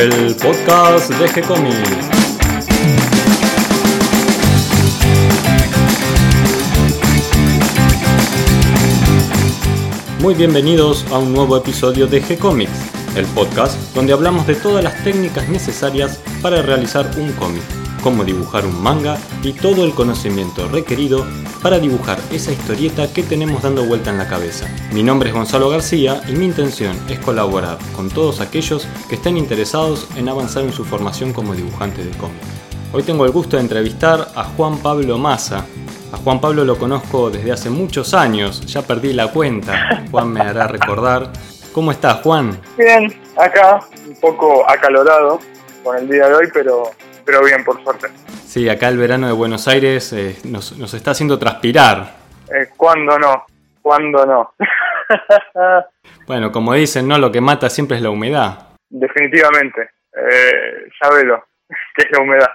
el podcast de G-Comics. Muy bienvenidos a un nuevo episodio de G-Comics, el podcast donde hablamos de todas las técnicas necesarias para realizar un cómic, cómo dibujar un manga y todo el conocimiento requerido para dibujar esa historieta que tenemos dando vuelta en la cabeza. Mi nombre es Gonzalo García y mi intención es colaborar con todos aquellos que estén interesados en avanzar en su formación como dibujante de cómics. Hoy tengo el gusto de entrevistar a Juan Pablo Massa. A Juan Pablo lo conozco desde hace muchos años, ya perdí la cuenta. Juan me hará recordar. ¿Cómo estás, Juan? Bien, acá, un poco acalorado con el día de hoy, pero, pero bien, por suerte. Sí, acá el verano de Buenos Aires eh, nos, nos, está haciendo transpirar. Eh, ¿Cuándo no? ¿Cuándo no? bueno, como dicen, ¿no? Lo que mata siempre es la humedad. Definitivamente. Eh, sabelo, que es la humedad.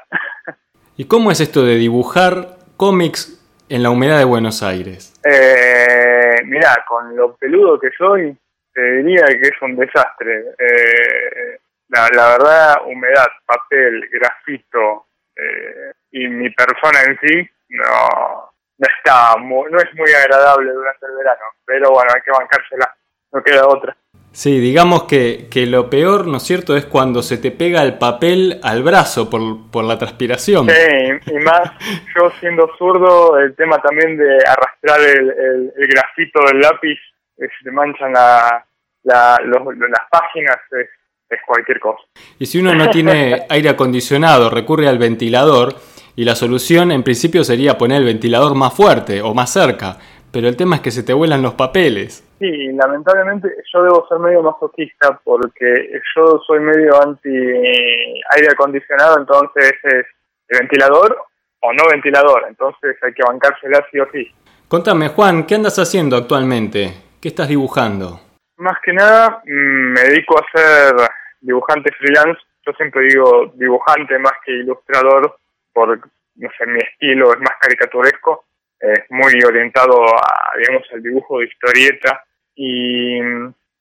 ¿Y cómo es esto de dibujar cómics en la humedad de Buenos Aires? Eh, mirá, con lo peludo que soy, te diría que es un desastre. Eh, la, la verdad, humedad, papel, grafito, eh, y mi persona en sí no, no está no es muy agradable durante el verano, pero bueno, hay que bancársela, no queda otra. Sí, digamos que, que lo peor, ¿no es cierto?, es cuando se te pega el papel al brazo por, por la transpiración. Sí, y más yo siendo zurdo, el tema también de arrastrar el, el, el grafito del lápiz, que se te manchan la, la, los, las páginas, es, es cualquier cosa. Y si uno no tiene aire acondicionado, recurre al ventilador y la solución en principio sería poner el ventilador más fuerte o más cerca, pero el tema es que se te vuelan los papeles. Sí, lamentablemente yo debo ser medio masoquista porque yo soy medio anti aire acondicionado, entonces es el ventilador o no ventilador, entonces hay que bancársela sí o sí. Contame Juan, ¿qué andas haciendo actualmente? ¿Qué estás dibujando? Más que nada me dedico a ser dibujante freelance. Yo siempre digo dibujante más que ilustrador, por no sé, mi estilo es más caricaturesco, es muy orientado a, digamos, al dibujo de historieta y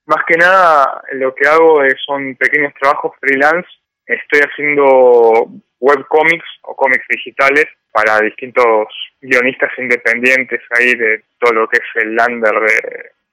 más que nada lo que hago es, son pequeños trabajos freelance. Estoy haciendo webcomics o cómics digitales para distintos guionistas independientes ahí de todo lo que es el lander de,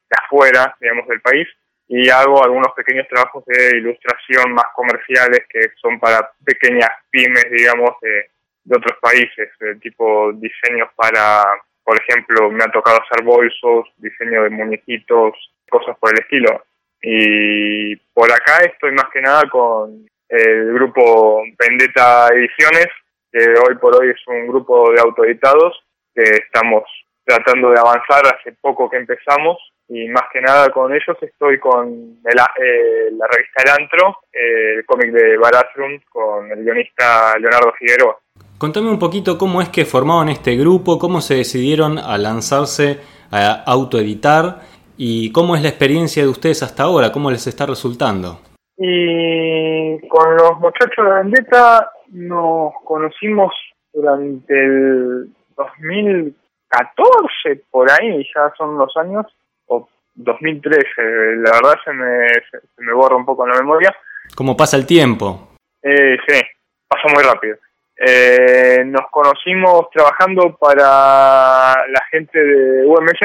de afuera, digamos, del país y hago algunos pequeños trabajos de ilustración más comerciales que son para pequeñas pymes, digamos, de, de otros países, tipo diseños para, por ejemplo, me ha tocado hacer bolsos, diseño de muñequitos, cosas por el estilo. Y por acá estoy más que nada con el grupo Vendetta Ediciones, que hoy por hoy es un grupo de autoeditados que estamos tratando de avanzar hace poco que empezamos y más que nada con ellos estoy con el, eh, la revista El Antro, eh, el cómic de Baratrum con el guionista Leonardo Figueroa. Contame un poquito cómo es que formaron este grupo, cómo se decidieron a lanzarse a autoeditar y cómo es la experiencia de ustedes hasta ahora, cómo les está resultando. Y con los muchachos de Vendetta nos conocimos durante el 2014, por ahí, ya son los años, 2013, la verdad se me, se me borra un poco la memoria. ¿Cómo pasa el tiempo? Eh, sí, pasó muy rápido. Eh, nos conocimos trabajando para la gente de UMC.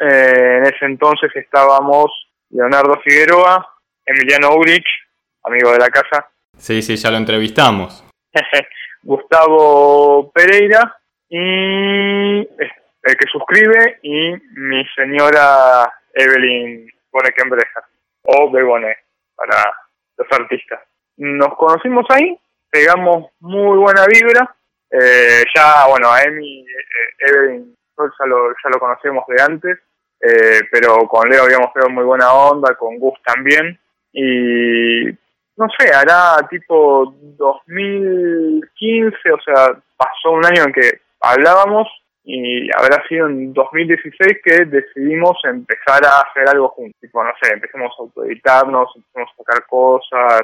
Eh, en ese entonces estábamos Leonardo Figueroa, Emiliano Urich, amigo de la casa. Sí, sí, ya lo entrevistamos. Gustavo Pereira y el que suscribe y mi señora Evelyn Bonekembreja o Bebone para los artistas. Nos conocimos ahí pegamos muy buena vibra. Eh, ya, bueno, a Emi, eh, Evelyn, ya lo, ya lo conocemos de antes, eh, pero con Leo habíamos pegado muy buena onda, con Gus también. Y no sé, hará tipo 2015, o sea, pasó un año en que hablábamos y habrá sido en 2016 que decidimos empezar a hacer algo juntos. Tipo, no sé, empezamos a autoeditarnos, empezamos a sacar cosas,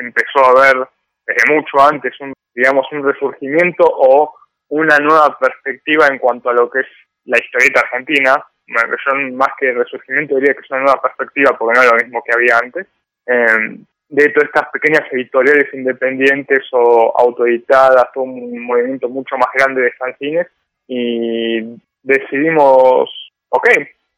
empezó a haber desde mucho antes un, digamos, un resurgimiento o una nueva perspectiva en cuanto a lo que es la historieta argentina. Bueno, yo más que resurgimiento diría que es una nueva perspectiva porque no es lo mismo que había antes. Eh, de todas estas pequeñas editoriales independientes o autoeditadas, todo un movimiento mucho más grande de fanzines y decidimos, ok,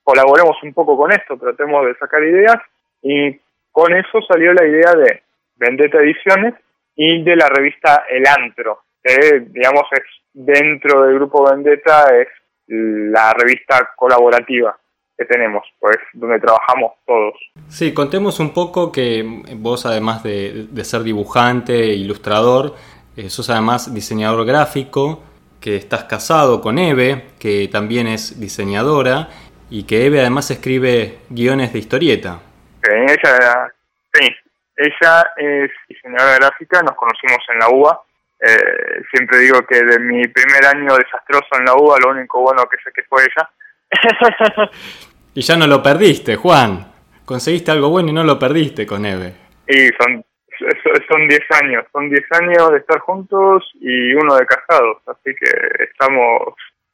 colaboremos un poco con esto, tratemos de sacar ideas y con eso salió la idea de Vendetta Ediciones y de la revista El Antro, que digamos es dentro del grupo Vendetta es la revista colaborativa que tenemos, pues donde trabajamos todos. Sí, contemos un poco que vos además de, ser dibujante, e ilustrador, eh, sos además diseñador gráfico, que estás casado con Eve, que también es diseñadora, y que Eve además escribe guiones de historieta. ella, sí, ella es diseñadora gráfica, nos conocimos en la UBA. Eh, siempre digo que de mi primer año desastroso en la UBA, lo único bueno que sé que fue ella. y ya no lo perdiste, Juan. Conseguiste algo bueno y no lo perdiste con Eve. Y son son 10 años, son 10 años de estar juntos y uno de casados, así que estamos,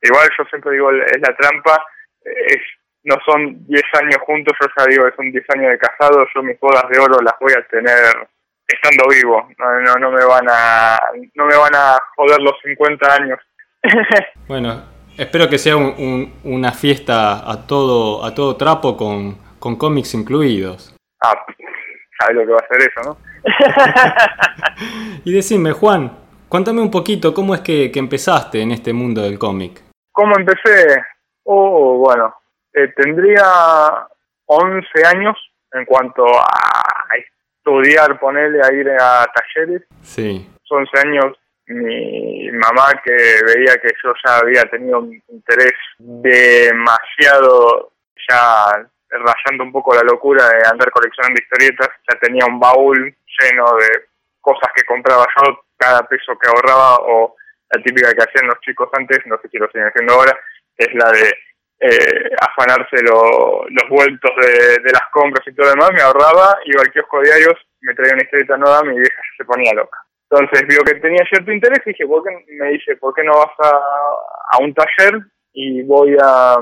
igual yo siempre digo, es la trampa, es no son 10 años juntos, yo ya digo que son 10 años de casados, yo mis bodas de oro las voy a tener estando vivo, no, no, no me van a no me van a joder los 50 años. bueno, espero que sea una fiesta a todo a todo trapo con, con cómics incluidos. Ah, sabes lo que va a ser eso, ¿no? y decime, Juan, cuéntame un poquito cómo es que, empezaste en este mundo del cómic. ¿Cómo empecé? Oh, bueno, eh, tendría 11 años en cuanto a estudiar, ponerle a ir a talleres. Sí. 11 años mi mamá que veía que yo ya había tenido un interés demasiado ya rayando un poco la locura de andar coleccionando historietas, ya tenía un baúl lleno de cosas que compraba yo, cada peso que ahorraba o la típica que hacían los chicos antes, no sé si lo siguen haciendo ahora, es la de eh, afanarse los vueltos de, las compras y todo lo demás, me ahorraba, iba al kiosco de diarios, me traía una historieta nueva, mi vieja se ponía loca. Entonces vio que tenía cierto interés y dije, ¿por me dice, ¿por qué no vas a, a un taller y voy a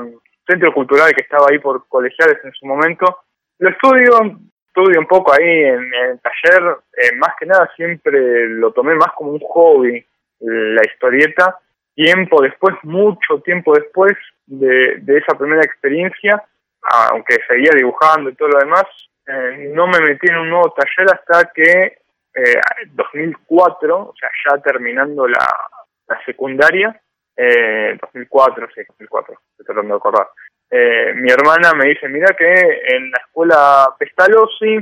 centro cultural que estaba ahí por colegiales en su momento. Lo estudio, estudio un poco ahí en, el taller, eh, más que nada siempre lo tomé más como un hobby, la historieta. Tiempo después, mucho tiempo después de, esa primera experiencia, aunque seguía dibujando y todo lo demás, eh, no me metí en un nuevo taller hasta que eh, 2004, o sea, ya terminando la, secundaria, eh, 2004, sí, 2004, estoy tratando de acordar. Eh, mi hermana me dice, mira que en la escuela Pestalozzi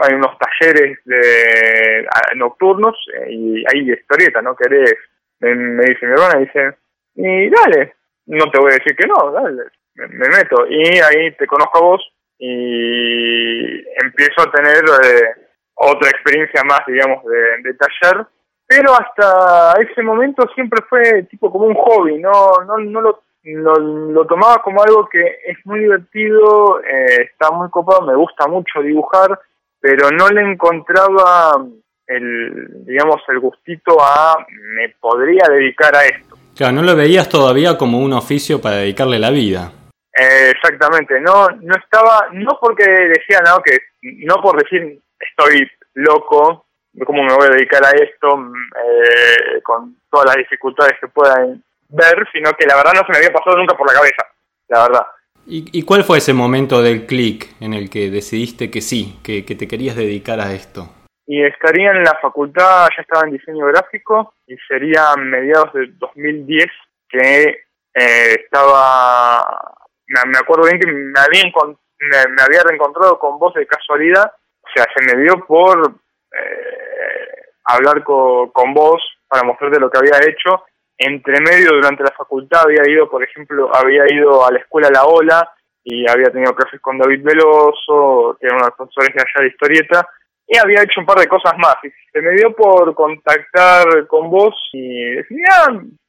hay unos talleres de nocturnos eh, y hay historieta, ¿no querés? Me, me, dice mi hermana, dice, y dale, no te voy a decir que no, dale, me, meto. Y ahí te conozco a vos y empiezo a tener eh, otra experiencia más, digamos, de, de taller pero hasta ese momento siempre fue tipo como un hobby, no, no, no lo, lo, tomaba como algo que es muy divertido, eh, está muy copado, me gusta mucho dibujar, pero no le encontraba el, digamos, el gustito a me podría dedicar a esto. Claro, no lo veías todavía como un oficio para dedicarle la vida. Eh, exactamente, no, no estaba, no porque decía, no, que, no por decir estoy loco, cómo me voy a dedicar a esto eh, con todas las dificultades que puedan ver, sino que la verdad no se me había pasado nunca por la cabeza, la verdad. ¿Y, cuál fue ese momento del clic en el que decidiste que sí, que, te querías dedicar a esto? Y estaría en la facultad, ya estaba en diseño gráfico, y sería mediados de 2010 que eh, estaba, me, acuerdo bien que me había, me había reencontrado con vos de casualidad, sea, se me dio por eh, hablar con vos para mostrarte lo que había hecho. Entre medio, durante la facultad, había ido, por ejemplo, había ido a la escuela La Ola y había tenido clases con David Veloso, que era los profesores de allá de historieta, y había hecho un par de cosas más. Y se me dio por contactar con vos y decía,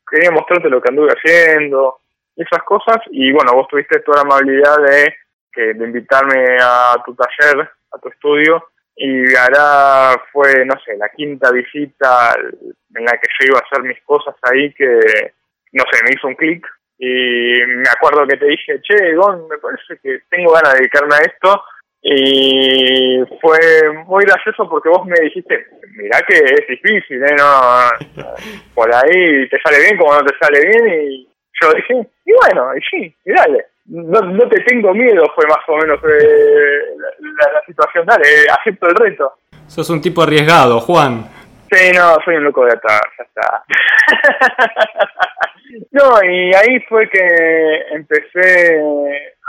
quería mostrarte lo que anduve haciendo, esas cosas, y bueno, vos tuviste toda la amabilidad de, de invitarme a tu taller, a tu estudio, y ahora fue, no sé, la quinta visita en la que yo iba a hacer mis cosas ahí que, no sé, me hizo un clic y me acuerdo que te dije, che, Gon, me parece que tengo ganas de dedicarme a esto Y fue muy gracioso porque vos me dijiste, mirá que es difícil, ¿eh? No, por ahí te sale bien como no te sale bien. Y yo dije, y bueno, y sí, y dale. No, no te tengo miedo, fue más o menos eh, la, situación, dale, acepto el reto. Sos un tipo arriesgado, Juan. Sí, no, soy un loco de atar, ya está. no, y ahí fue que empecé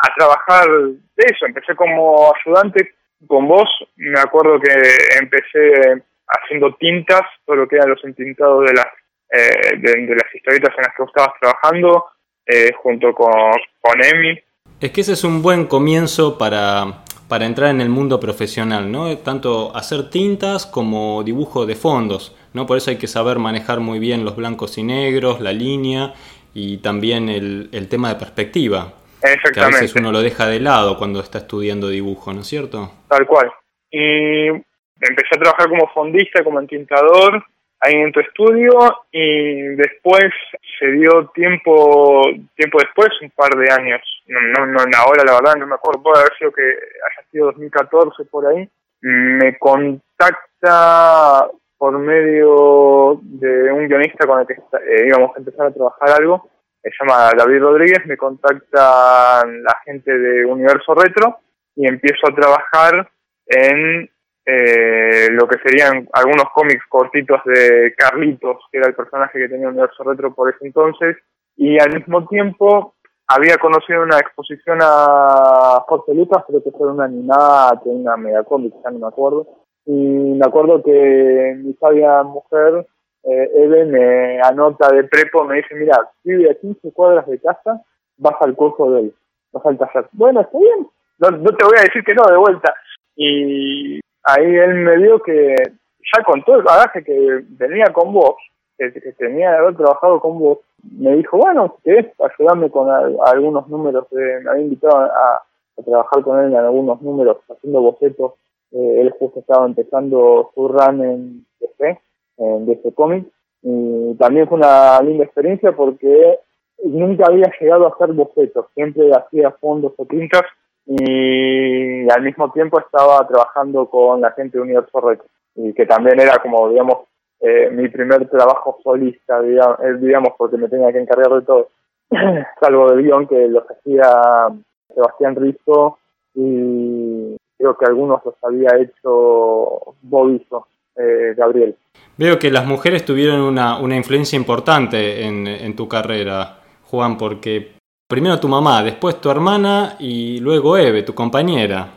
a trabajar de eso, empecé como ayudante con vos, me acuerdo que empecé haciendo tintas, todo lo que eran los entintados de las eh, de, las historietas en las que vos estabas trabajando, eh, junto con, con Emi. Es que ese es un buen comienzo para, para entrar en el mundo profesional, ¿no? Tanto hacer tintas como dibujo de fondos, ¿no? Por eso hay que saber manejar muy bien los blancos y negros, la línea y también el, el tema de perspectiva. Exactamente. Que a veces uno lo deja de lado cuando está estudiando dibujo, ¿no es cierto? Tal cual. Y empecé a trabajar como fondista, como entintador, ahí en tu estudio y después se dio tiempo tiempo después, un par de años, no, no, no ahora la verdad no me acuerdo, puede haber sido que haya sido 2014 por ahí, me contacta por medio de un guionista con el que eh, íbamos a empezar a trabajar algo, se llama David Rodríguez, me contacta la gente de Universo Retro y empiezo a trabajar en eh, lo que serían algunos cómics cortitos de Carlitos, que era el personaje que tenía Universo Retro por ese entonces, y al mismo tiempo había conocido una exposición a Jorge Lucas, creo que fue una animada, que una megacómic, ya no me acuerdo, y me acuerdo que mi sabia mujer, eh, Eve, me anota de prepo, me dice, mira, vive a 15 cuadras de casa, vas al curso de él, vas al taller. Bueno, está bien, no, no te voy a decir que no, de vuelta. Y ahí él me dio que ya con todo el bagaje que venía con vos, que, tenía de haber trabajado con vos, me dijo, bueno, querés ayudarme con algunos números, me había invitado a, trabajar con él en algunos números, haciendo bocetos, eh, él justo estaba empezando su run en DC, en DC Comics, y también fue una linda experiencia porque nunca había llegado a hacer bocetos, siempre hacía fondos o tintas y al mismo tiempo estaba trabajando con la gente de Universo Retro y que también era como digamos eh, mi primer trabajo solista digamos, eh, digamos porque me tenía que encargar de todo salvo del guion que los hacía Sebastián Rizzo y creo que algunos los había hecho Bobiso, eh, Gabriel. Veo que las mujeres tuvieron una, una influencia importante en, en tu carrera, Juan, porque Primero tu mamá, después tu hermana y luego Eve, tu compañera.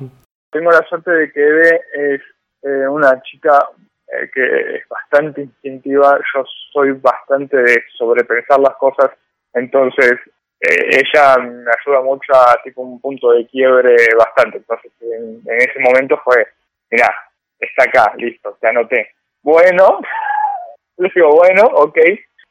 Tengo la suerte de que Eve es eh, una chica eh, que es bastante instintiva, yo soy bastante de sobrepensar las cosas, entonces eh, ella me ayuda mucho a tipo un punto de quiebre bastante, entonces en, ese momento fue, mira, está acá, listo, te anoté. Bueno, le digo, bueno, ok,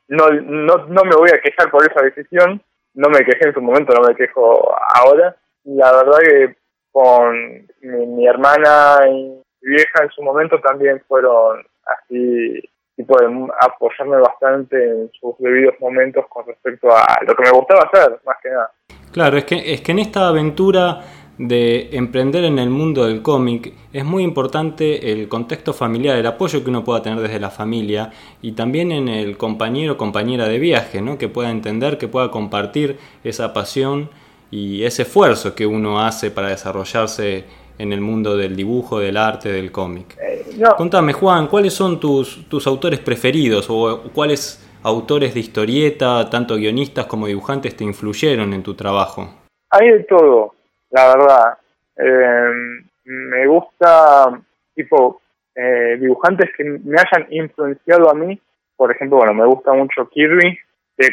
no, no, no me voy a quejar por esa decisión, no me quejé en su momento, no me quejo ahora. La verdad que con mi, hermana y mi vieja en su momento también fueron así, tipo de apoyarme bastante en sus debidos momentos con respecto a lo que me gustaba hacer, más que nada. Claro, es que, es que en esta aventura de emprender en el mundo del cómic es muy importante el contexto familiar, el apoyo que uno pueda tener desde la familia y también en el compañero o compañera de viaje, ¿no? que pueda entender, que pueda compartir esa pasión y ese esfuerzo que uno hace para desarrollarse en el mundo del dibujo, del arte, del cómic. Eh, Contame, Juan, ¿cuáles son tus, tus autores preferidos o cuáles autores de historieta, tanto guionistas como dibujantes, te influyeron en tu trabajo? Hay de todo la verdad. Eh, me gusta, tipo, eh, dibujantes que me hayan influenciado a mí. Por ejemplo, bueno, me gusta mucho Kirby, que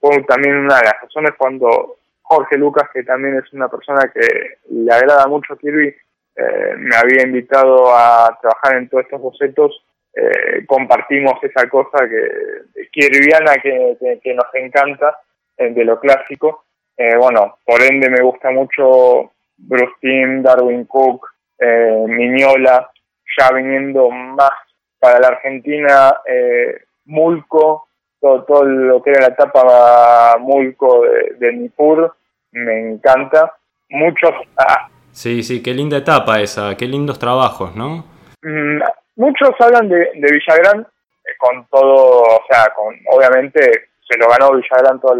fue también una de las razones cuando Jorge Lucas, que también es una persona que le agrada mucho Kirby, eh, me había invitado a trabajar en todos estos bocetos. compartimos esa cosa que kirviana que, que nos encanta de lo clásico eh, bueno, por ende me gusta mucho Bruce Timm, Darwin Cook, eh, Miñola, ya viniendo más para la Argentina, eh, Mulco, todo, todo lo que era la etapa Mulco de, de Nipur, me encanta. Muchos, ah, Sí, sí, qué linda etapa esa, qué lindos trabajos, ¿no? Mm, muchos hablan de, de Villagrán eh, con todo, o sea, con obviamente se lo ganó Villagrán todo,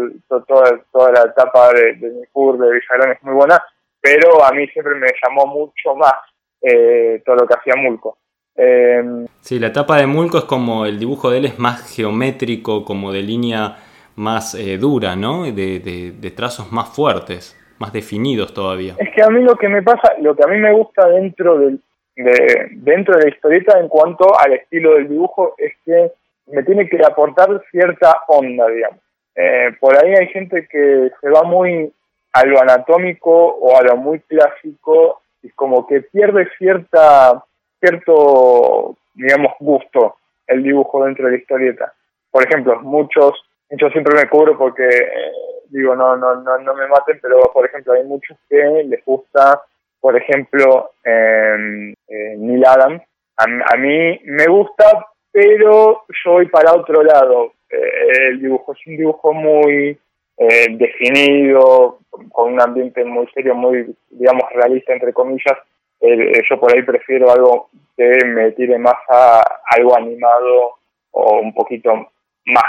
toda la etapa de, de mi de Villagrán es muy buena, pero a mí siempre me llamó mucho más eh, todo lo que hacía Mulco. Eh, sí, la etapa de Mulco es como el dibujo de él es más geométrico, como de línea más eh, dura, ¿no? De, de, trazos más fuertes, más definidos todavía. Es que a mí lo que me pasa, lo que a mí me gusta dentro del, de, dentro de la historieta en cuanto al estilo del dibujo es que me tiene que aportar cierta onda, digamos. Eh, por ahí hay gente que se va muy a lo anatómico o a lo muy clásico y como que pierde cierta cierto digamos gusto el dibujo dentro de la historieta por ejemplo muchos yo siempre me cubro porque eh, digo no no no no me maten pero por ejemplo hay muchos que les gusta por ejemplo eh, Neil Adams a, mí me gusta pero yo voy para otro lado eh, el dibujo es un dibujo muy eh, definido, con un ambiente muy serio, muy, digamos, realista, entre comillas. Eh, yo por ahí prefiero algo que me tire más a algo animado o un poquito más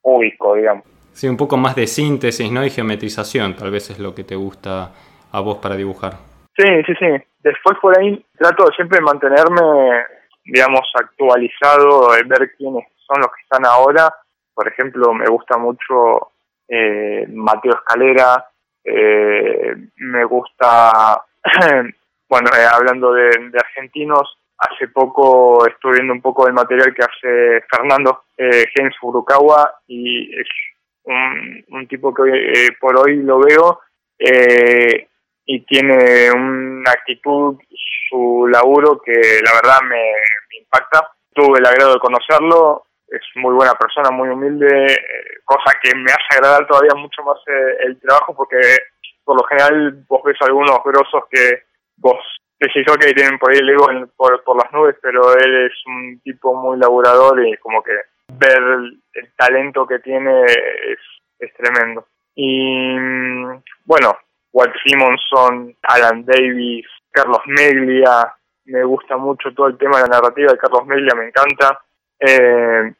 cúbico, digamos. Sí, un poco más de síntesis, ¿no? Y geometrización, tal vez es lo que te gusta a vos para dibujar. Sí, sí, sí. Después por ahí trato siempre de mantenerme, digamos, actualizado, ver quiénes son los que están ahora. Por ejemplo, me gusta mucho eh, Mateo Escalera, eh, me gusta, bueno, eh, hablando de, argentinos, hace poco estuve viendo un poco del material que hace Fernando eh, James Furukawa y es un, un tipo que eh, por hoy lo veo eh, y tiene una actitud, su laburo que la verdad me, impacta. Tuve el agrado de conocerlo, es muy buena persona, muy humilde, eh, cosa que me hace agradar todavía mucho más eh, el trabajo porque por lo general vos ves algunos grosos que vos decís que tienen por ahí el ego por, por las nubes, pero él es un tipo muy laburador y como que ver el, talento que tiene es, es tremendo. Y mm, bueno, Walt Simonson, Alan Davis, Carlos Meglia, me gusta mucho todo el tema de la narrativa de Carlos Meglia, me encanta. Eh,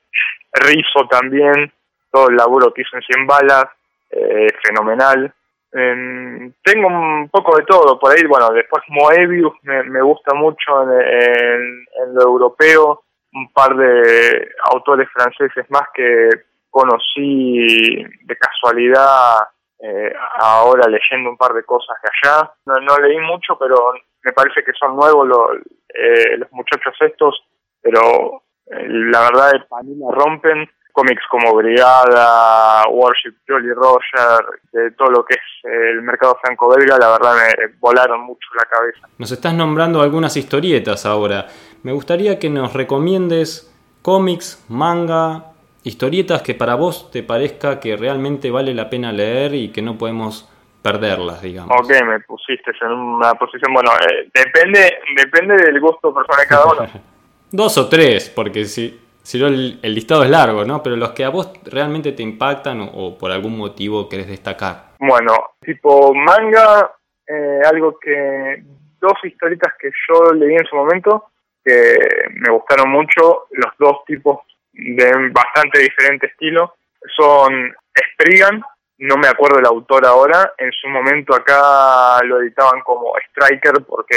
Rizzo también, todo el laburo que hizo en 100 balas, eh, fenomenal. tengo un poco de todo, por ahí, bueno, después Moebius me gusta mucho en, lo europeo, un par de autores franceses más que conocí de casualidad eh, ahora leyendo un par de cosas de allá. No, leí mucho, pero me parece que son nuevos los, eh, los muchachos estos, pero la verdad es me rompen cómics como Brigada, Worship, Jolly Roger, de todo lo que es el mercado franco-belga, la verdad me volaron mucho la cabeza. Nos estás nombrando algunas historietas ahora. Me gustaría que nos recomiendes cómics, manga, historietas que para vos te parezca que realmente vale la pena leer y que no podemos perderlas, digamos. Ok, me pusiste en una posición, bueno, eh, depende, depende del gusto personal de cada uno. Dos o tres, porque si, si no el, listado es largo, ¿no? Pero los que a vos realmente te impactan o, por algún motivo querés destacar. Bueno, tipo manga, eh, algo que... Dos historietas que yo leí en su momento, que me gustaron mucho, los dos tipos de bastante diferente estilo, son Spriggan, no me acuerdo el autor ahora, en su momento acá lo editaban como Striker porque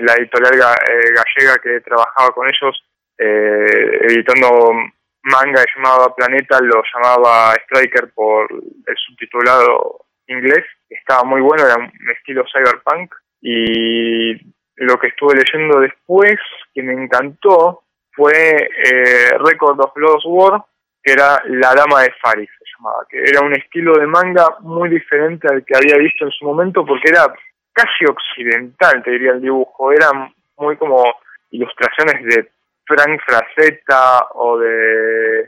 la editorial eh, gallega que trabajaba con ellos, eh, editando manga llamaba Planeta, lo llamaba Striker por el subtitulado inglés. Estaba muy bueno, era un estilo cyberpunk. Y lo que estuve leyendo después, que me encantó, fue eh, Record of Lost War, que era La Dama de Faris, se llamaba, que era un estilo de manga muy diferente al que había visto en su momento, porque era casi occidental, te diría el dibujo. Eran muy como ilustraciones de Frank Frazetta o de...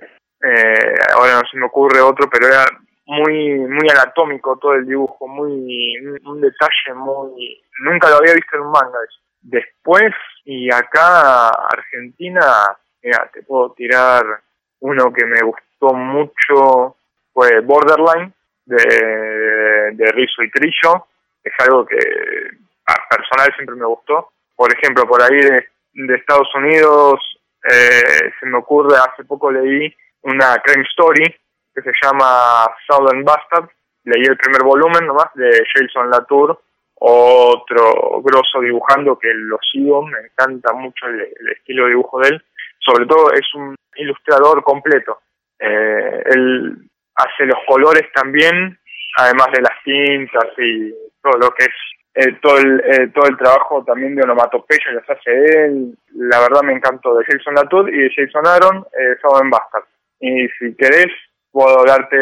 Eh, ahora no se me ocurre otro, pero era muy muy anatómico todo el dibujo, muy un detalle muy... Nunca lo había visto en un manga. Después, y acá Argentina, mira, te puedo tirar uno que me gustó mucho, fue Borderline, de, de Rizzo y Trillo, es algo que personal siempre me gustó. Por ejemplo, por ahí de, Estados Unidos eh, se me ocurre, hace poco leí una crime story que se llama Southern Bastard. Leí el primer volumen nomás de Jason Latour, otro grosso dibujando que lo sigo, me encanta mucho el, estilo de dibujo de él. Sobre todo es un ilustrador completo. Eh, él hace los colores también, además de las tintas y todo lo que es eh, todo el eh, todo el trabajo también de onomatopeya los hace él. La verdad me encantó de Jason Latour y de Jason Aaron, eh, en Bastard. Y si querés, puedo darte,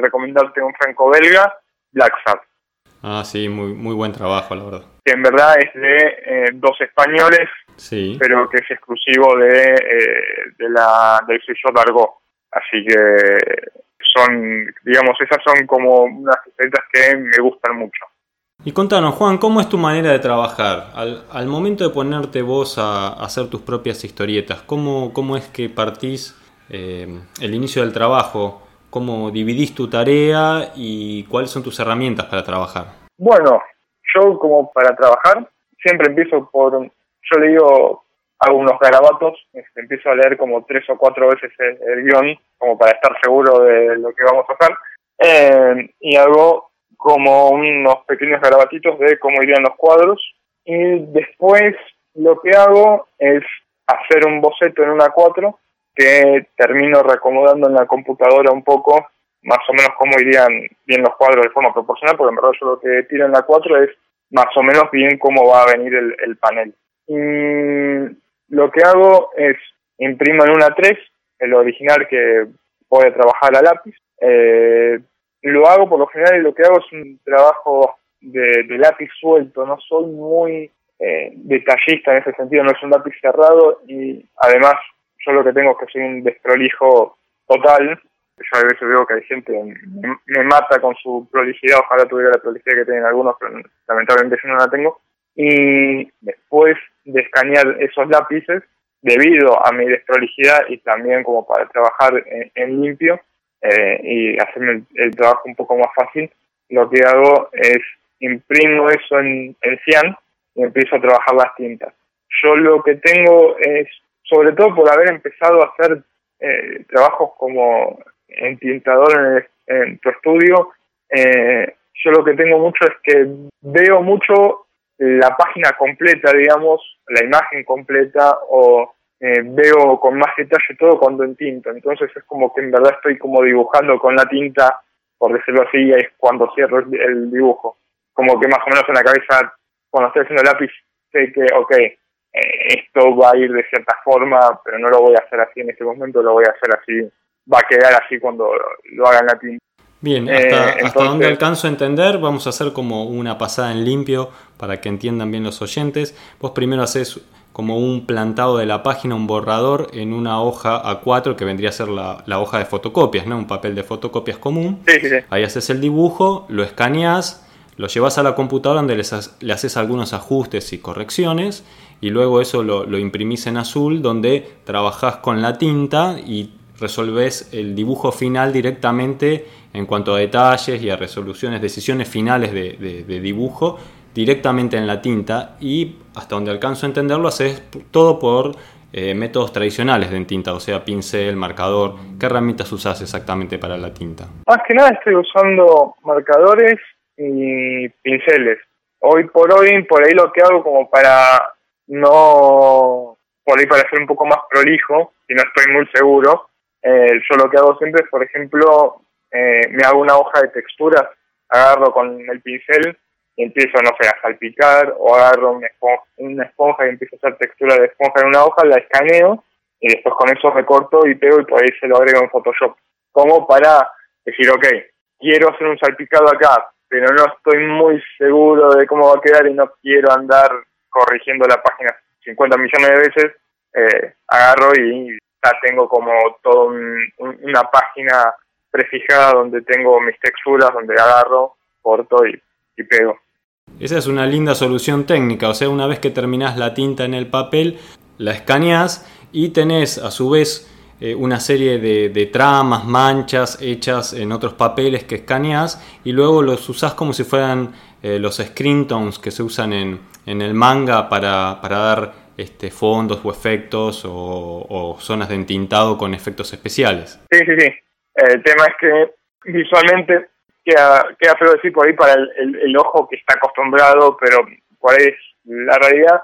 recomendarte un franco-belga, Black Sad. Ah, sí, muy, muy buen trabajo, la verdad. Que en verdad es de eh, dos españoles, sí. pero que es exclusivo de, eh, de la, del sello Dargo. Así que son, digamos, esas son como unas historietas que me gustan mucho. Y contanos, Juan, ¿cómo es tu manera de trabajar? Al, al momento de ponerte vos a, hacer tus propias historietas, ¿cómo, cómo es que partís eh, el inicio del trabajo? ¿Cómo dividís tu tarea y cuáles son tus herramientas para trabajar? Bueno, yo como para trabajar siempre empiezo por, yo le digo, hago unos garabatos, este, empiezo a leer como tres o cuatro veces el, guion, como para estar seguro de lo que vamos a hacer, eh, y hago como unos pequeños garabatitos de cómo irían los cuadros, y después lo que hago es hacer un boceto en una 4 que termino reacomodando en la computadora un poco, más o menos cómo irían bien los cuadros de forma proporcional, porque en verdad yo lo que tiro en la 4 es más o menos bien cómo va a venir el, panel. Y lo que hago es imprimo en una 3, el original que voy a trabajar a lápiz. Eh, lo hago por lo general y lo que hago es un trabajo de, lápiz suelto, no soy muy eh, detallista en ese sentido, no es un lápiz cerrado y además yo lo que tengo es que soy un desprolijo total. Yo a veces veo que hay gente me, me mata con su prolijidad, ojalá tuviera la prolijidad que tienen algunos, pero lamentablemente yo no la tengo. Y después de escanear esos lápices, debido a mi desprolijidad y también como para trabajar en, limpio eh, y hacerme el, trabajo un poco más fácil, lo que hago es imprimo eso en, en Cian y empiezo a trabajar las tintas. Yo lo que tengo es sobre todo por haber empezado a hacer eh, trabajos como entintador en, en tu estudio, eh, yo lo que tengo mucho es que veo mucho la página completa, digamos, la imagen completa o eh, veo con más detalle todo cuando entinto. Entonces es como que en verdad estoy como dibujando con la tinta, por decirlo así, es cuando cierro el dibujo. Como que más o menos en la cabeza, cuando estoy haciendo lápiz, sé que, ok, eh, esto va a ir de cierta forma, pero no lo voy a hacer así en este momento, lo voy a hacer así, va a quedar así cuando lo haga en latín. Bien, hasta, eh, hasta donde alcanzo a entender, vamos a hacer como una pasada en limpio para que entiendan bien los oyentes. Vos primero haces como un plantado de la página, un borrador en una hoja A4 que vendría a ser la, hoja de fotocopias, ¿no? Un papel de fotocopias común. Ahí haces el dibujo, lo escaneas, lo llevas a la computadora donde le haces algunos ajustes y correcciones y luego eso lo, lo imprimís en azul donde trabajás con la tinta y resolves el dibujo final directamente en cuanto a detalles y a resoluciones, decisiones finales de, dibujo directamente en la tinta y hasta donde alcanzo a entenderlo haces todo por eh, métodos tradicionales de tinta, o sea, pincel, marcador. ¿Qué herramientas usas exactamente para la tinta? Más que nada estoy usando marcadores y pinceles. Hoy por hoy, por ahí lo que hago como para no, por ahí para ser un poco más prolijo, y no estoy muy seguro, eh, yo lo que hago siempre es, por ejemplo, eh, me hago una hoja de texturas, agarro con el pincel y empiezo, no sé, a salpicar, o agarro una esponja, una esponja y empiezo a hacer textura de esponja en una hoja, la escaneo, y después con eso recorto y pego y por ahí se lo agrego en Photoshop. Como para decir, ok, quiero hacer un salpicado acá, pero no estoy muy seguro de cómo va a quedar y no quiero andar corrigiendo la página 50 millones de veces, eh, agarro y ya tengo como toda una página prefijada donde tengo mis texturas, donde agarro, corto y, y pego. Esa es una linda solución técnica, o sea, una vez que terminas la tinta en el papel, la escaneas y tenés a su vez eh, una serie de, tramas, manchas hechas en otros papeles que escaneas y luego los usás como si fueran eh, los screen tones que se usan en, en el manga para, para dar este, fondos o efectos o, zonas de entintado con efectos especiales. Sí, sí, sí. El tema es que visualmente queda, queda feo decir por ahí para el, ojo que está acostumbrado, pero por ahí es la realidad.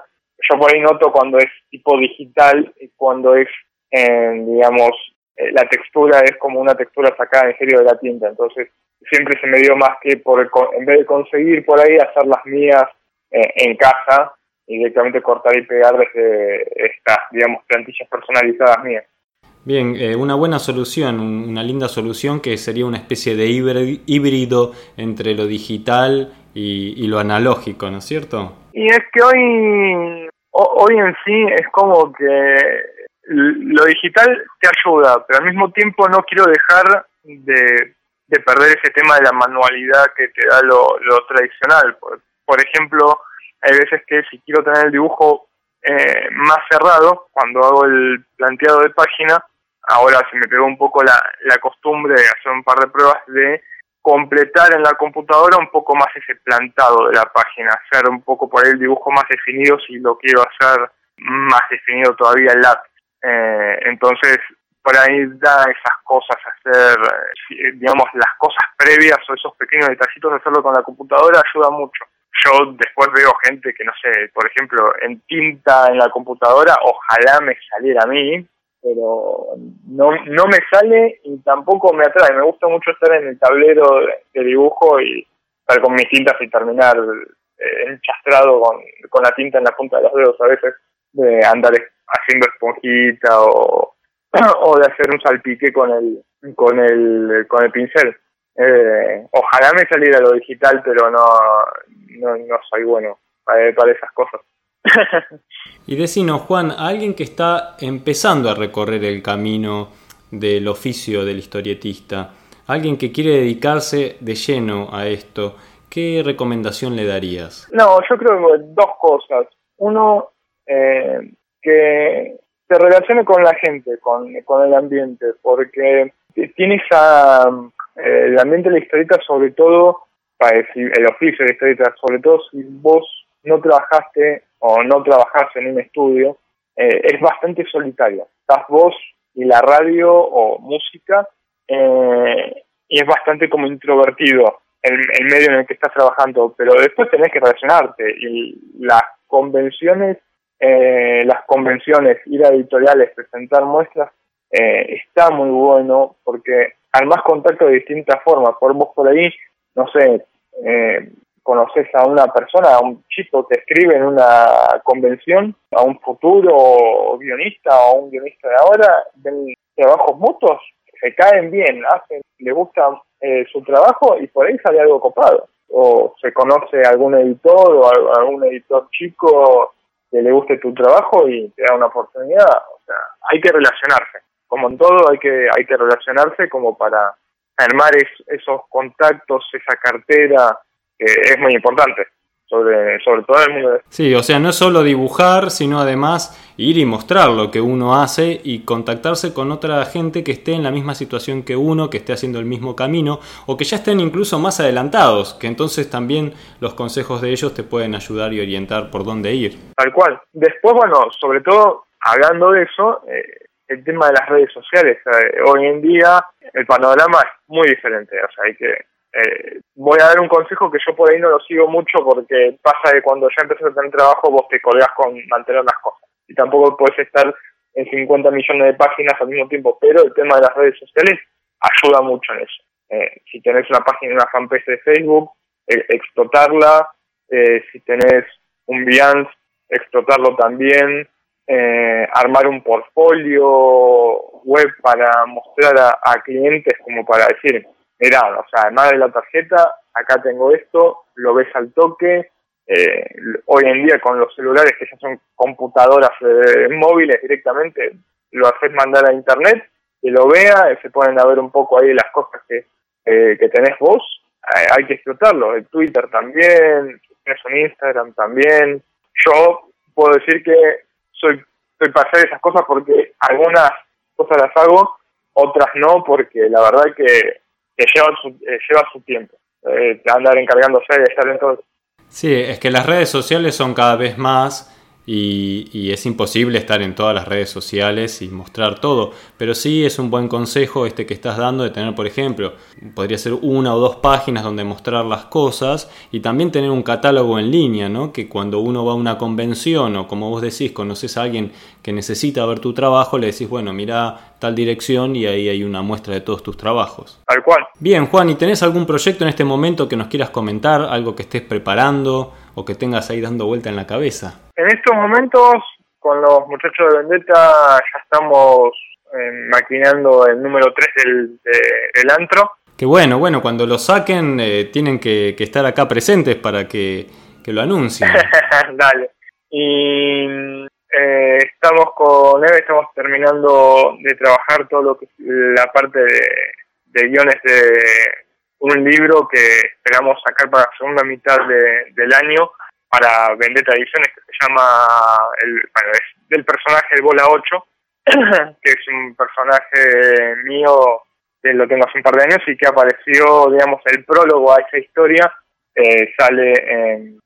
Yo por ahí noto cuando es tipo digital cuando es, digamos, eh, la textura es como una textura sacada en serio de la tinta. Entonces siempre se me dio más que por en vez de conseguir por ahí hacer las mías eh, en casa y directamente cortar y pegar desde estas, digamos, plantillas personalizadas mías. Bien, eh, una buena solución, una linda solución que sería una especie de híbrido entre lo digital y, lo analógico, ¿no es cierto? Y es que hoy, hoy en sí es como que lo digital te ayuda, pero al mismo tiempo no quiero dejar de, perder ese tema de la manualidad que te da lo, tradicional. por ejemplo, hay veces que si quiero tener el dibujo eh, más cerrado, cuando hago el planteado de página, ahora se me pegó un poco la, la costumbre de hacer un par de pruebas de completar en la computadora un poco más ese plantado de la página, hacer un poco por ahí el dibujo más definido si lo quiero hacer más definido todavía el lápiz. Eh, entonces, por ahí da esas cosas, hacer, eh, digamos, las cosas previas o esos pequeños detallitos, hacerlo con la computadora ayuda mucho yo después veo gente que, no sé, por ejemplo, en tinta en la computadora, ojalá me saliera a mí, pero no, no me sale y tampoco me atrae. Me gusta mucho estar en el tablero de, dibujo y estar con mis tintas y terminar eh, enchastrado con, con la tinta en la punta de los dedos a veces, de andar haciendo esponjita o, o de hacer un salpique con el, con el, con el pincel. Eh, ojalá me saliera lo digital, pero no, no, no soy bueno para, esas cosas. y decinos, Juan, alguien que está empezando a recorrer el camino del oficio del historietista, alguien que quiere dedicarse de lleno a esto, ¿qué recomendación le darías? No, yo creo dos cosas. Uno, eh, que se relacione con la gente, con, con el ambiente, porque tiene esa, eh, el ambiente de la historieta sobre todo el oficio de historieta, sobre todo si vos no trabajaste o no trabajás en un estudio, eh, es bastante solitario. Estás vos y la radio o música eh, y es bastante como introvertido el, el, medio en el que estás trabajando, pero después tenés que relacionarte y las convenciones, eh, las convenciones, ir a editoriales, presentar muestras, está muy bueno porque al más contacto de distintas formas, por vos por ahí, no sé, eh, conoces a una persona, a un chico que escribe en una convención, a un futuro guionista o a un guionista de ahora, ven trabajos mutuos, se caen bien, hacen, le gusta eh, su trabajo y por ahí sale algo copado. O se conoce algún editor o algún editor chico que le guste tu trabajo y te da una oportunidad. O sea, hay que relacionarse. Como en todo, hay que, hay que relacionarse como para armar esos contactos, esa cartera, que es muy importante, sobre, sobre todo el mundo. Sí, o sea, no es solo dibujar, sino además ir y mostrar lo que uno hace y contactarse con otra gente que esté en la misma situación que uno, que esté haciendo el mismo camino, o que ya estén incluso más adelantados, que entonces también los consejos de ellos te pueden ayudar y orientar por dónde ir. Tal cual. Después, bueno, sobre todo, hablando de eso, eh, el tema de las redes sociales. Eh, hoy en día el panorama es muy diferente. O sea, hay que. Eh, voy a dar un consejo que yo por ahí no lo sigo mucho porque pasa que cuando ya empiezas a tener trabajo vos te colgas con mantener las cosas. Y tampoco puedes estar en 50 millones de páginas al mismo tiempo. Pero el tema de las redes sociales ayuda mucho en eso. Eh, si tenés una página, una fanpage de Facebook, explotarla. si tenés un Behance, explotarlo también eh, armar un portfolio web para mostrar a, clientes como para decir, mira, o sea, además de la tarjeta, acá tengo esto, lo ves al toque. Eh, hoy en día con los celulares que ya son computadoras eh, móviles directamente, lo haces mandar a internet, que lo vea, se ponen a ver un poco ahí las cosas que, que tenés vos, hay que explotarlo. El Twitter también, tienes un Instagram también. Yo puedo decir que soy, soy para hacer esas cosas porque algunas cosas las hago, otras no, porque la verdad que, lleva, su, eh, lleva su tiempo. Eh, andar encargándose de estar en todo. Sí, es que las redes sociales son cada vez más y, es imposible estar en todas las redes sociales y mostrar todo. Pero sí es un buen consejo este que estás dando de tener, por ejemplo, podría ser una o dos páginas donde mostrar las cosas y también tener un catálogo en línea, ¿no? Que cuando uno va a una convención o como vos decís, conoces a alguien que necesita ver tu trabajo, le decís, bueno, mira tal dirección y ahí hay una muestra de todos tus trabajos. Tal cual. Bien, Juan, ¿y tenés algún proyecto en este momento que nos quieras comentar? ¿Algo que estés preparando o que tengas ahí dando vuelta en la cabeza? En estos momentos, con los muchachos de Vendetta, ya estamos eh, maquinando el número 3 del, del antro. Qué bueno, bueno, cuando lo saquen eh, tienen que, estar acá presentes para que, lo anuncien. Dale. Y eh, estamos con Eve, estamos terminando de trabajar todo lo que es la parte de, guiones de un libro que esperamos sacar para la segunda mitad del año para Vendetta Ediciones que se llama, el, bueno, es del personaje de Bola 8, que es un personaje mío que lo tengo hace un par de años y que apareció, digamos, el prólogo a esa historia, eh, sale en,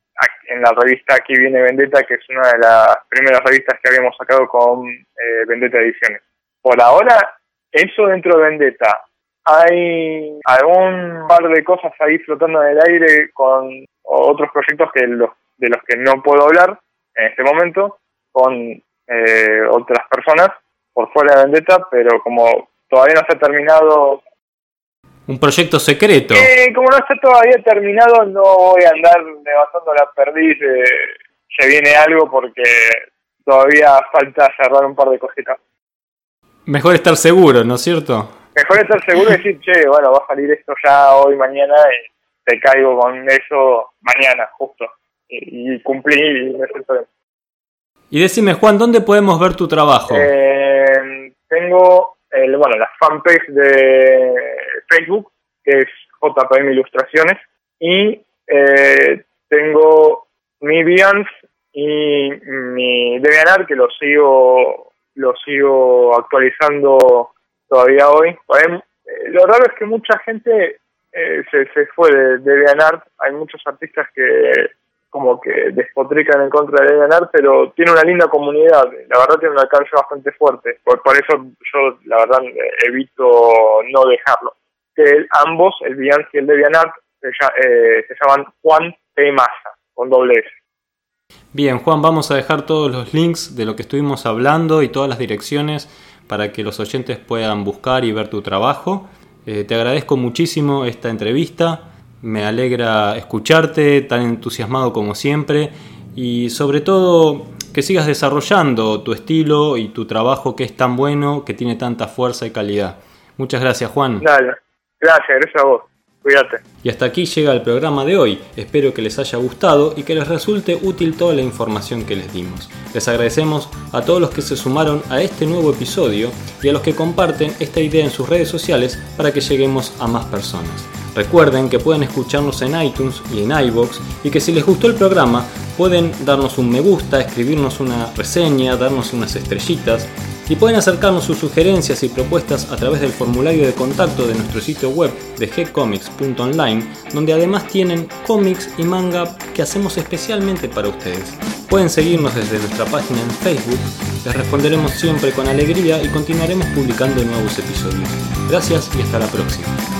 en la revista Aquí viene Vendetta, que es una de las primeras revistas que habíamos sacado con eh, Vendetta Ediciones. Por ahora, eso dentro de Vendetta. Hay algún par de cosas ahí flotando en el aire con otros proyectos que los de los que no puedo hablar en este momento con eh, otras personas por fuera de Vendetta, pero como todavía no se ha terminado... Un proyecto secreto. Eh, como no está todavía terminado, no voy a andar levantando la perdiz de se viene algo porque todavía falta cerrar un par de cositas. Mejor estar seguro, ¿no es cierto? Mejor estar seguro y decir, che, bueno, va a salir esto ya hoy, mañana y te caigo con eso mañana, justo y cumplí y decime, Juan, ¿dónde podemos ver tu trabajo? Eh, tengo el, bueno, la fanpage de Facebook, que es JPM Ilustraciones, y eh, tengo mi Behance y mi DeviantArt, que lo sigo, lo sigo actualizando todavía hoy. Eh, lo raro es que mucha gente se, se fue de DeviantArt, hay muchos artistas que como que despotrican en contra de ganar, pero tiene una linda comunidad, la verdad tiene un alcance bastante fuerte, por, eso yo la verdad evito no dejarlo. Que ambos, el Beyoncé y el Devianart, se, eh, se llaman Juan P. Massa, con doble S. Bien, Juan, vamos a dejar todos los links de lo que estuvimos hablando y todas las direcciones para que los oyentes puedan buscar y ver tu trabajo. Eh, te agradezco muchísimo esta entrevista. Me alegra escucharte tan entusiasmado como siempre y sobre todo que sigas desarrollando tu estilo y tu trabajo que es tan bueno, que tiene tanta fuerza y calidad. Muchas gracias Juan. Dale, gracias, gracias a vos. Y hasta aquí llega el programa de hoy. Espero que les haya gustado y que les resulte útil toda la información que les dimos. Les agradecemos a todos los que se sumaron a este nuevo episodio y a los que comparten esta idea en sus redes sociales para que lleguemos a más personas. Recuerden que pueden escucharnos en iTunes y en iBox y que si les gustó el programa pueden darnos un me gusta, escribirnos una reseña, darnos unas estrellitas y pueden acercarnos sus sugerencias y propuestas a través del formulario de contacto de nuestro sitio web de gcomics.online, donde además tienen cómics y manga que hacemos especialmente para ustedes. Pueden seguirnos desde nuestra página en Facebook, les responderemos siempre con alegría y continuaremos publicando nuevos episodios. Gracias y hasta la próxima.